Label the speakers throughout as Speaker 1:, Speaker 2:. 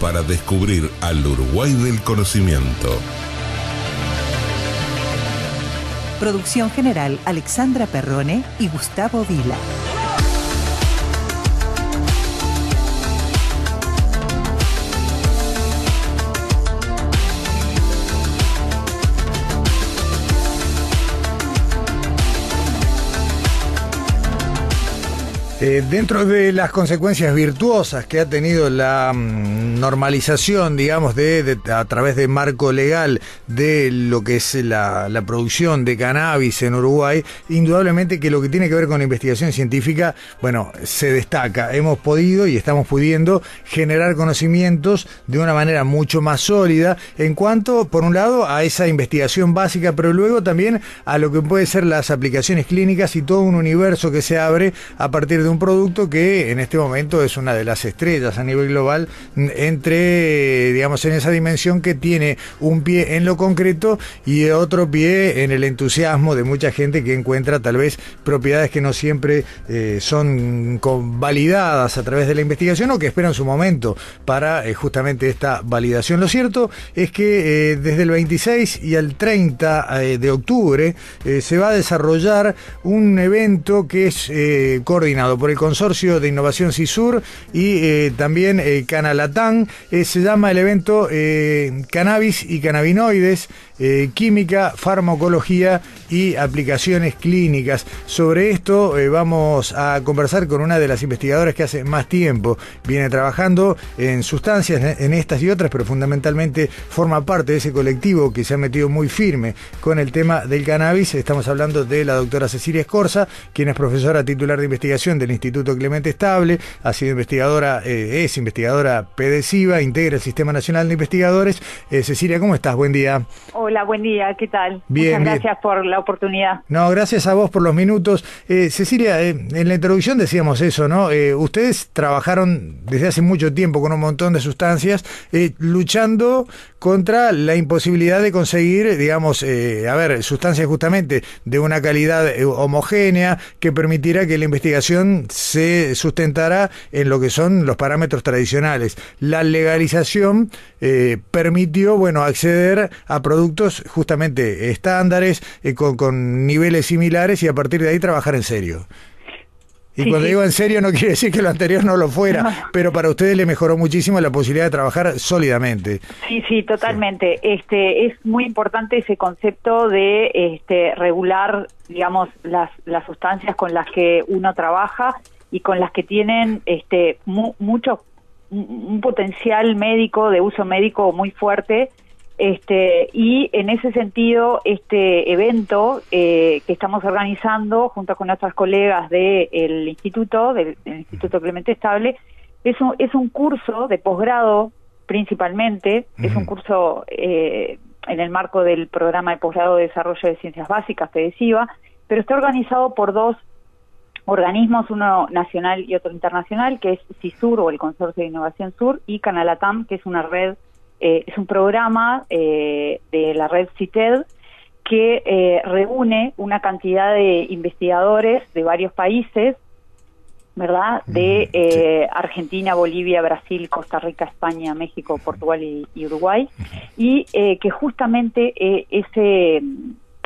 Speaker 1: para descubrir al Uruguay del conocimiento.
Speaker 2: Producción general Alexandra Perrone y Gustavo Vila.
Speaker 3: Eh, dentro de las consecuencias virtuosas que ha tenido la mm, normalización, digamos, de, a través de marco legal de lo que es la, producción de cannabis en Uruguay, indudablemente que lo que tiene que ver con la investigación científica, bueno, se destaca. Hemos podido y estamos pudiendo generar conocimientos de una manera mucho más sólida en cuanto, por un lado, a esa investigación básica, pero luego también a lo que puede ser las aplicaciones clínicas y todo un universo que se abre a partir de un producto que en este momento es una de las estrellas a nivel global entre, digamos, en esa dimensión que tiene un pie en lo concreto y otro pie en el entusiasmo de mucha gente que encuentra tal vez propiedades que no siempre eh, son validadas a través de la investigación o que esperan su momento para eh, justamente esta validación. Lo cierto es que eh, desde el 26 y el 30 de octubre se va a desarrollar un evento que es coordinado por el Consorcio de Innovación CISUR y eh, también eh, Canalatán. Eh, se llama el evento Cannabis y Cannabinoides, Química, Farmacología y Aplicaciones Clínicas. Sobre esto vamos a conversar con una de las investigadoras que hace más tiempo viene trabajando en sustancias, en estas y otras, pero fundamentalmente forma parte de ese colectivo que se ha metido muy firme con el tema del cannabis. Estamos hablando de la doctora Cecilia Escorza, quien es profesora titular de investigación del Instituto Clemente Estable, ha sido investigadora, eh, es investigadora pedesiva, integra el Sistema Nacional de Investigadores. Eh, Cecilia, ¿cómo estás? Buen día.
Speaker 4: Hola, buen día, ¿qué tal? Bien. Muchas gracias por la oportunidad.
Speaker 3: No, gracias a vos por los minutos. Eh, Cecilia, en la introducción decíamos eso, ¿no? ustedes trabajaron desde hace mucho tiempo con un montón de sustancias, luchando contra la imposibilidad de conseguir, digamos, a ver, sustancias justamente de una calidad homogénea que permitiera que la investigación se sustentará en lo que son los parámetros tradicionales. La legalización eh, permitió, bueno, acceder a productos justamente estándares, eh, con, niveles similares y a partir de ahí trabajar en serio. Y cuando digo en serio no quiere decir que lo anterior no lo fuera, pero para ustedes le mejoró muchísimo la posibilidad de trabajar sólidamente.
Speaker 4: Sí, sí, totalmente. Este es muy importante ese concepto de este regular, digamos, las las sustancias con las que uno trabaja y con las que tienen este mucho un potencial médico de uso médico muy fuerte este, y en ese sentido, este evento eh, que estamos organizando junto con nuestras colegas del instituto, del, Instituto Clemente Estable, es un, es un curso de posgrado principalmente, es un curso eh, en el marco del programa de posgrado de desarrollo de ciencias básicas, PEDESIVA, pero está organizado por dos organismos, uno nacional y otro internacional, que es CISUR o el Consorcio de Innovación Sur, y Canalatam, que es una red eh, es un programa eh, de la red CITED que eh, reúne una cantidad de investigadores de varios países, ¿verdad? De Argentina, Bolivia, Brasil, Costa Rica, España, México, Portugal y, Uruguay, y que justamente ese,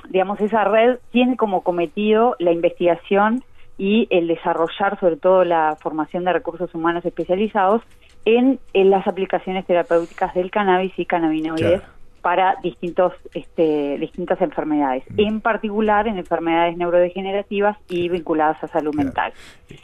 Speaker 4: digamos, esa red tiene como cometido la investigación y el desarrollar sobre todo la formación de recursos humanos especializados en, las aplicaciones terapéuticas del cannabis y cannabinoides para distintos, este, distintas enfermedades, mm. en particular en enfermedades neurodegenerativas y vinculadas a salud mental.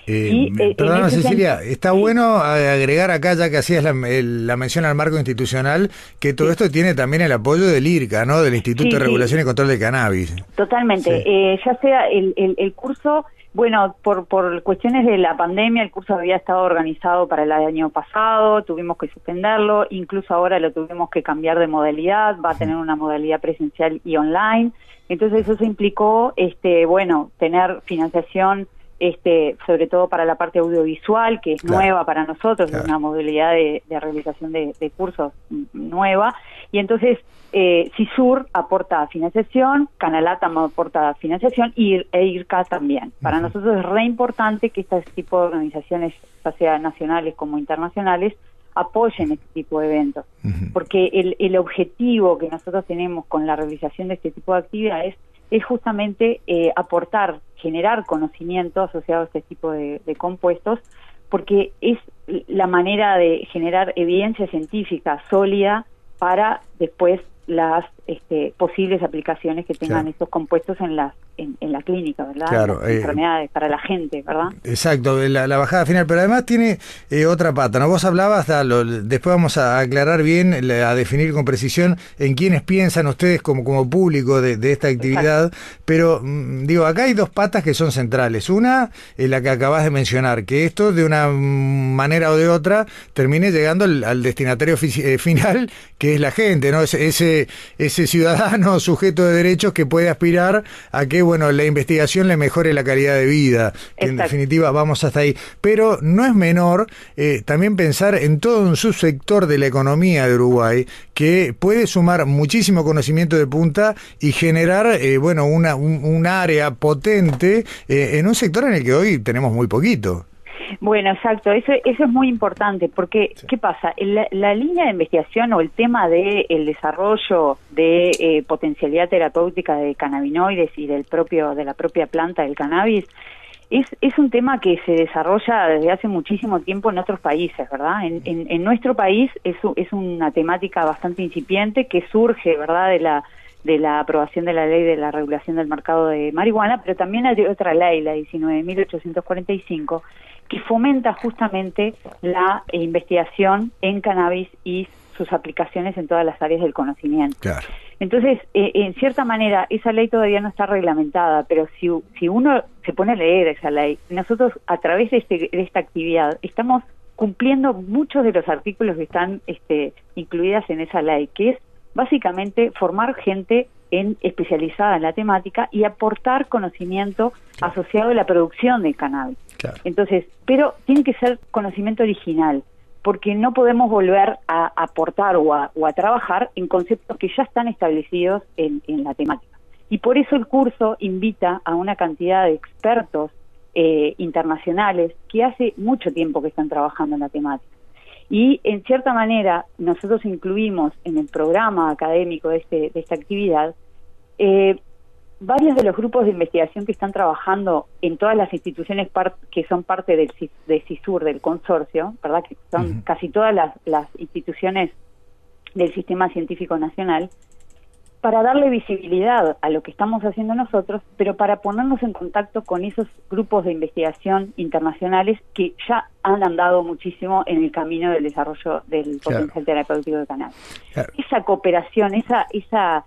Speaker 3: Eh, eh perdona, Cecilia, está bueno agregar acá, ya que hacías la, la, mención al marco institucional, que todo esto tiene también el apoyo del IRCA, ¿no? del Instituto de Regulación y Control del Cannabis.
Speaker 4: Totalmente. Eh, ya sea el, el, el curso Bueno, por, por cuestiones de la pandemia, el curso había estado organizado para el año pasado, tuvimos que suspenderlo, incluso ahora lo tuvimos que cambiar de modalidad, va a tener una modalidad presencial y online. Entonces eso implicó, este, bueno, tener financiación este, sobre todo para la parte audiovisual, que es nueva para nosotros, es una modalidad de, realización de, cursos nueva. Y entonces, eh, CISUR aporta financiación, Canalatam aporta financiación y e IRCA también. Para nosotros es re importante que este tipo de organizaciones, ya sea nacionales como internacionales, apoyen este tipo de eventos, porque el, el objetivo que nosotros tenemos con la realización de este tipo de actividades es justamente eh, aportar, generar conocimiento asociado a este tipo de, compuestos, porque es la manera de generar evidencia científica sólida para después las este, posibles aplicaciones que tengan estos compuestos en las en, la clínica, ¿verdad?
Speaker 3: Claro,
Speaker 4: eh, enfermedades para la gente, ¿verdad?
Speaker 3: Exacto, la, bajada final, pero además tiene eh, otra pata, ¿no? Vos hablabas, después vamos a aclarar bien, a definir con precisión en quiénes piensan ustedes como, como público de, esta actividad, pero mm, digo, acá hay dos patas que son centrales. Una es la que acabas de mencionar, que esto de una manera o de otra termine llegando al, destinatario eh, final, que es la gente, ¿no? Ese, ese, ese ciudadano sujeto de derechos que puede aspirar a que bueno, la investigación le mejore la calidad de vida, que en definitiva vamos hasta ahí. Pero no es menor eh, también pensar en todo un subsector de la economía de Uruguay que puede sumar muchísimo conocimiento de punta y generar, eh, bueno, una, un, área potente eh, en un sector en el que hoy tenemos muy poquito.
Speaker 4: Bueno, exacto, eso, eso es muy importante, porque ¿qué pasa? La, línea de investigación o el tema del el desarrollo de eh, potencialidad terapéutica de cannabinoides y del propio de la propia planta del cannabis es, es un tema que se desarrolla desde hace muchísimo tiempo en otros países, ¿verdad? En, en, nuestro país es, es una temática bastante incipiente que surge, ¿verdad?, de la de la aprobación de la ley de la regulación del mercado de marihuana, pero también hay otra ley, la 19.845, que fomenta justamente la investigación en cannabis y sus aplicaciones en todas las áreas del conocimiento. Entonces, eh, en cierta manera, esa ley todavía no está reglamentada, pero si, si uno se pone a leer esa ley, nosotros a través de, este, de esta actividad estamos cumpliendo muchos de los artículos que están este, incluidas en esa ley, que es básicamente formar gente en, especializada en la temática y aportar conocimiento asociado a la producción de cannabis. Entonces, pero tiene que ser conocimiento original, porque no podemos volver a aportar o a, trabajar en conceptos que ya están establecidos en, la temática. Y por eso el curso invita a una cantidad de expertos eh, internacionales que hace mucho tiempo que están trabajando en la temática. Y en cierta manera nosotros incluimos en el programa académico de, este, de esta actividad eh, varios de los grupos de investigación que están trabajando en todas las instituciones que son parte del de CISUR, del consorcio, ¿verdad? que son casi todas las, instituciones del sistema científico nacional, para darle visibilidad a lo que estamos haciendo nosotros, pero para ponernos en contacto con esos grupos de investigación internacionales que ya han andado muchísimo en el camino del desarrollo del potencial terapéutico de canal. Esa cooperación, esa, esa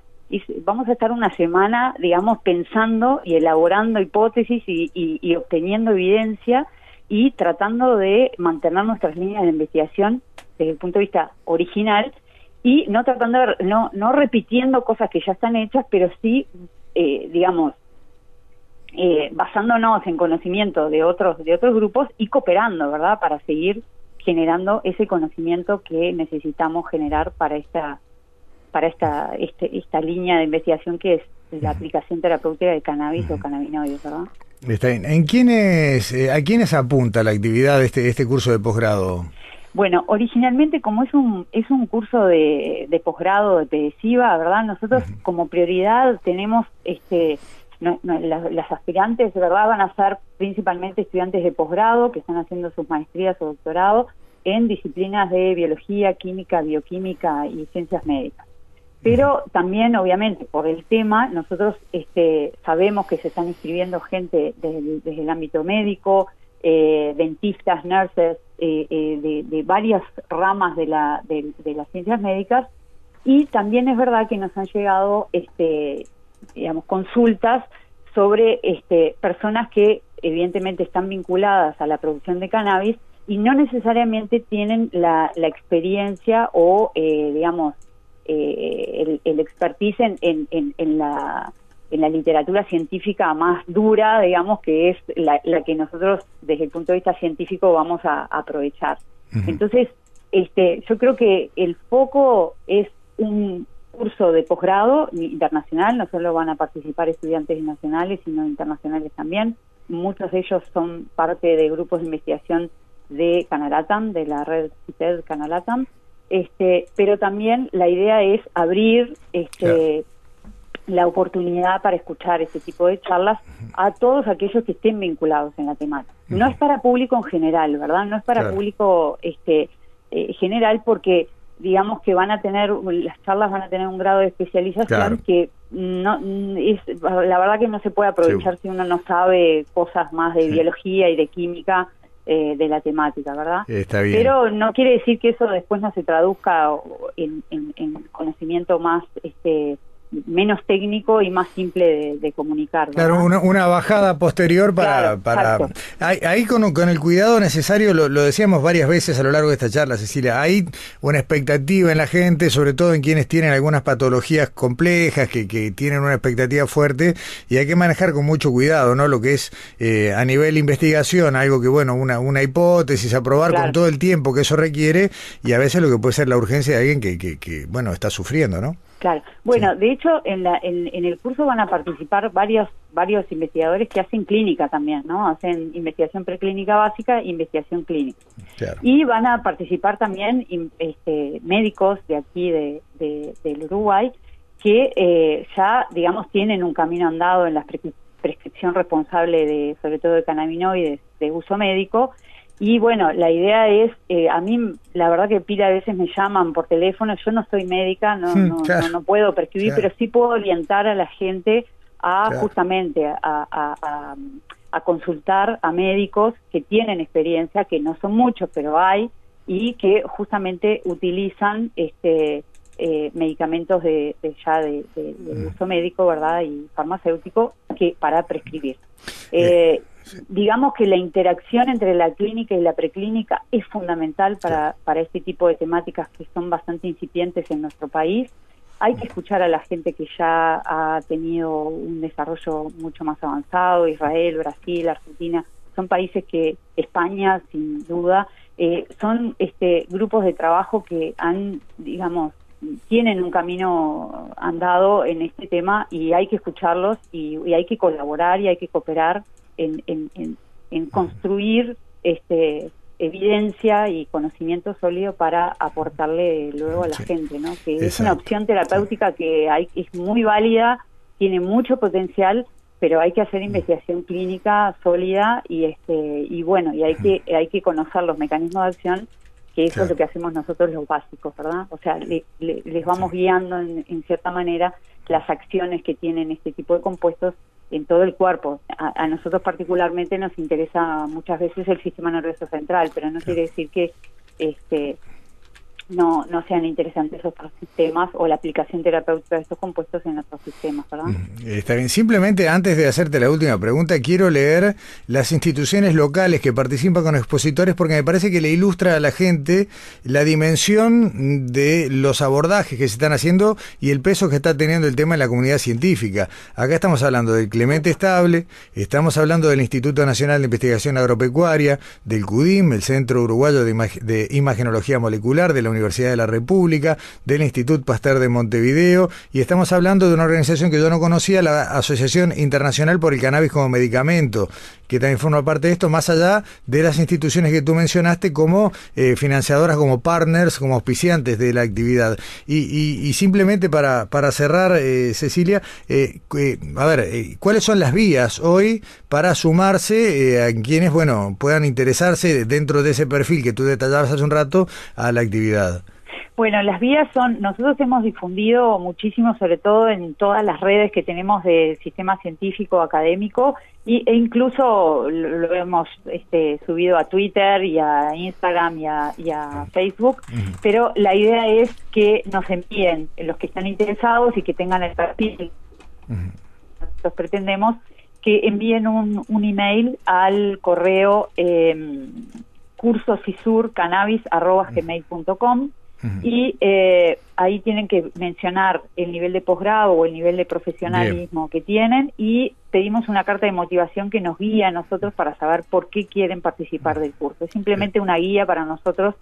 Speaker 4: vamos a estar una semana, digamos, pensando y elaborando hipótesis y, obteniendo evidencia y tratando de mantener nuestras líneas de investigación desde el punto de vista original y no tratando de, no no repitiendo cosas que ya están hechas pero sí eh, digamos eh, basándonos en conocimiento de otros de otros grupos y cooperando verdad para seguir generando ese conocimiento que necesitamos generar para esta para esta, este, esta línea de investigación que es la aplicación terapéutica de cannabis o cannabinoides, ¿verdad?
Speaker 3: ¿En quiénes, eh, ¿A quiénes apunta la actividad de este, este curso de posgrado?
Speaker 4: Bueno, originalmente como es un es un curso de, de posgrado de PEDESIVA, ¿verdad? Nosotros como prioridad tenemos este las, aspirantes, ¿verdad? Van a ser principalmente estudiantes de posgrado que están haciendo sus maestrías o doctorado en disciplinas de biología, química, bioquímica y ciencias médicas. Pero también, obviamente, por el tema, nosotros este, sabemos que se están inscribiendo gente desde, el ámbito médico, eh, dentistas, nurses, eh, eh, de, varias ramas de, la, de, las ciencias médicas, y también es verdad que nos han llegado, este, digamos, consultas sobre este, personas que evidentemente están vinculadas a la producción de cannabis y no necesariamente tienen la, la experiencia o, eh, digamos, el, el, expertise en, en, en, la, en la literatura científica más dura, digamos, que es la, la, que nosotros desde el punto de vista científico vamos a, a aprovechar. Entonces, este, yo creo que el foco es un curso de posgrado internacional, no solo van a participar estudiantes nacionales, sino internacionales también. Muchos de ellos son parte de grupos de investigación de Canalatam, de la red CITED Canalatam, este, pero también la idea es abrir este, la oportunidad para escuchar este tipo de charlas a todos aquellos que estén vinculados en la temática. No es para público en general, ¿verdad? No es para público este, eh, general porque digamos que van a tener, las charlas van a tener un grado de especialización que no es la verdad que no se puede aprovechar si uno no sabe cosas más de biología y de química eh, de la temática, ¿verdad?
Speaker 3: Está bien.
Speaker 4: Pero no quiere decir que eso después no se traduzca en, en, en conocimiento más este menos técnico y más simple de, comunicar.
Speaker 3: Claro, una, bajada posterior para... para ahí, con, con, el cuidado necesario, lo, decíamos varias veces a lo largo de esta charla, Cecilia, hay una expectativa en la gente, sobre todo en quienes tienen algunas patologías complejas, que, que tienen una expectativa fuerte, y hay que manejar con mucho cuidado, ¿no? Lo que es eh, a nivel investigación, algo que, bueno, una, una hipótesis, aprobar con todo el tiempo que eso requiere, y a veces lo que puede ser la urgencia de alguien que, que, que bueno, está sufriendo, ¿no?
Speaker 4: Claro. Bueno, de hecho, en, la, en, el curso van a participar varios varios investigadores que hacen clínica también, ¿no? Hacen investigación preclínica básica e investigación clínica. Y van a participar también este, médicos de aquí, de, del Uruguay, que eh, ya, digamos, tienen un camino andado en la prescripción responsable de, sobre todo de cannabinoides de uso médico, y bueno, la idea es, eh, a mí la verdad que pila a veces me llaman por teléfono, yo no soy médica, no, no, no, puedo prescribir, pero sí puedo orientar a la gente a justamente a, a, a, consultar a médicos que tienen experiencia, que no son muchos, pero hay, y que justamente utilizan este eh, medicamentos de, ya de, mm. uso médico, ¿verdad? Y farmacéutico que para prescribir. Eh, digamos que la interacción entre la clínica y la preclínica es fundamental para, para este tipo de temáticas que son bastante incipientes en nuestro país. Hay que escuchar a la gente que ya ha tenido un desarrollo mucho más avanzado, Israel, Brasil, Argentina, son países que, España, sin duda, eh, son este, grupos de trabajo que han, digamos, tienen un camino andado en este tema y hay que escucharlos y hay que colaborar y hay que cooperar en, en, construir este evidencia y conocimiento sólido para aportarle luego a la gente, ¿no? Que es una opción terapéutica que hay, es muy válida, tiene mucho potencial, pero hay que hacer investigación clínica sólida y este y bueno y hay que hay que conocer los mecanismos de acción que eso es lo que hacemos nosotros los básicos, ¿verdad? O sea, les vamos guiando en, cierta manera las acciones que tienen este tipo de compuestos en todo el cuerpo. A, nosotros particularmente nos interesa muchas veces el sistema nervioso central, pero no quiere decir que este no, no sean interesantes otros sistemas o la aplicación terapéutica de estos compuestos en otros sistemas, ¿verdad?
Speaker 3: Mm, está bien. Simplemente antes de hacerte la última pregunta, quiero leer las instituciones locales que participan con expositores porque me parece que le ilustra a la gente la dimensión de los abordajes que se están haciendo y el peso que está teniendo el tema en la comunidad científica. Acá estamos hablando del Clemente Estable, estamos hablando del Instituto Nacional de Investigación Agropecuaria, del CUDIM, el Centro Uruguayo de, de Imagenología Molecular, de la Universidad Universidad de la República, del Instituto Pasteur de Montevideo, y estamos hablando de una organización que yo no conocía, la Asociación Internacional por el Cannabis como Medicamento, que también forma parte de esto, más allá de las instituciones que tú mencionaste como eh, financiadoras, como partners, como auspiciantes de la actividad. Y, simplemente para, para cerrar, eh, Cecilia, eh, a ver, ¿cuáles son las vías hoy para sumarse a quienes, bueno, puedan interesarse dentro de ese perfil que tú detallabas hace un rato a la actividad?
Speaker 4: Bueno, las vías son, nosotros hemos difundido muchísimo, sobre todo en todas las redes que tenemos del sistema científico académico, y, e incluso lo, hemos este, subido a Twitter y a Instagram y a, Facebook, pero la idea es que nos envíen los que están interesados y que tengan el perfil. Nosotros pretendemos que envíen un, un email al correo eh, y eh, ahí tienen que mencionar el nivel de posgrado o el nivel de profesionalismo que tienen y pedimos una carta de motivación que nos guía a nosotros para saber por qué quieren participar del curso. Es simplemente una guía para nosotros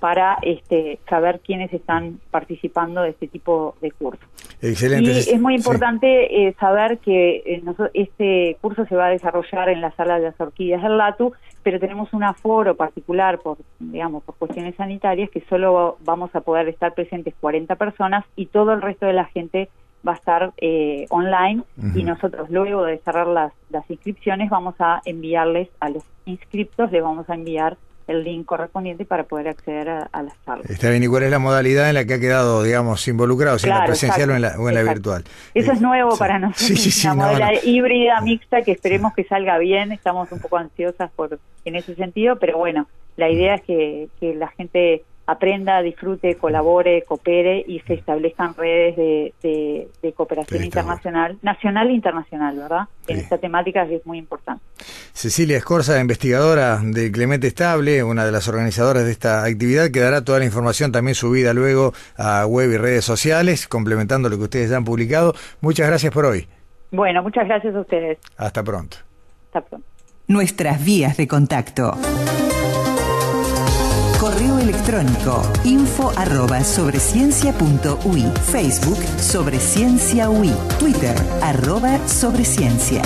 Speaker 4: para este, saber quiénes están participando de este tipo de cursos.
Speaker 3: Excelente.
Speaker 4: Y es muy importante eh, saber que eh, este curso se va a desarrollar en la sala de las orquídeas del LATU, pero tenemos un aforo particular por, digamos, por cuestiones sanitarias que solo vamos a poder estar presentes 40 personas y todo el resto de la gente va a estar eh, online y nosotros luego de cerrar las, las inscripciones vamos a enviarles a los inscriptos, les vamos a enviar el link correspondiente para poder acceder a, las salas.
Speaker 3: Está bien, ¿y cuál es la modalidad en la que ha quedado, digamos, involucrado, si en la presencial o en la, o en la virtual?
Speaker 4: Eso es eh, nuevo para nosotros, sí, sí, sí, una modalidad híbrida, mixta, que esperemos que salga bien, estamos un poco ansiosas por en ese sentido, pero bueno, la idea es que, que la gente aprenda, disfrute, colabore, coopere y se establezcan redes de, de, cooperación internacional, nacional e internacional, ¿verdad? En esta temática es muy importante.
Speaker 3: Cecilia Escorza, investigadora de Clemente Estable, una de las organizadoras de esta actividad, que dará toda la información también subida luego a web y redes sociales, complementando lo que ustedes ya han publicado. Muchas gracias por hoy.
Speaker 4: Bueno, muchas gracias a ustedes.
Speaker 3: Hasta pronto.
Speaker 4: Hasta pronto.
Speaker 2: Nuestras vías de contacto. Correo electrónico info arroba sobreciencia.ui Facebook Sobre UI Twitter arroba Sobreciencia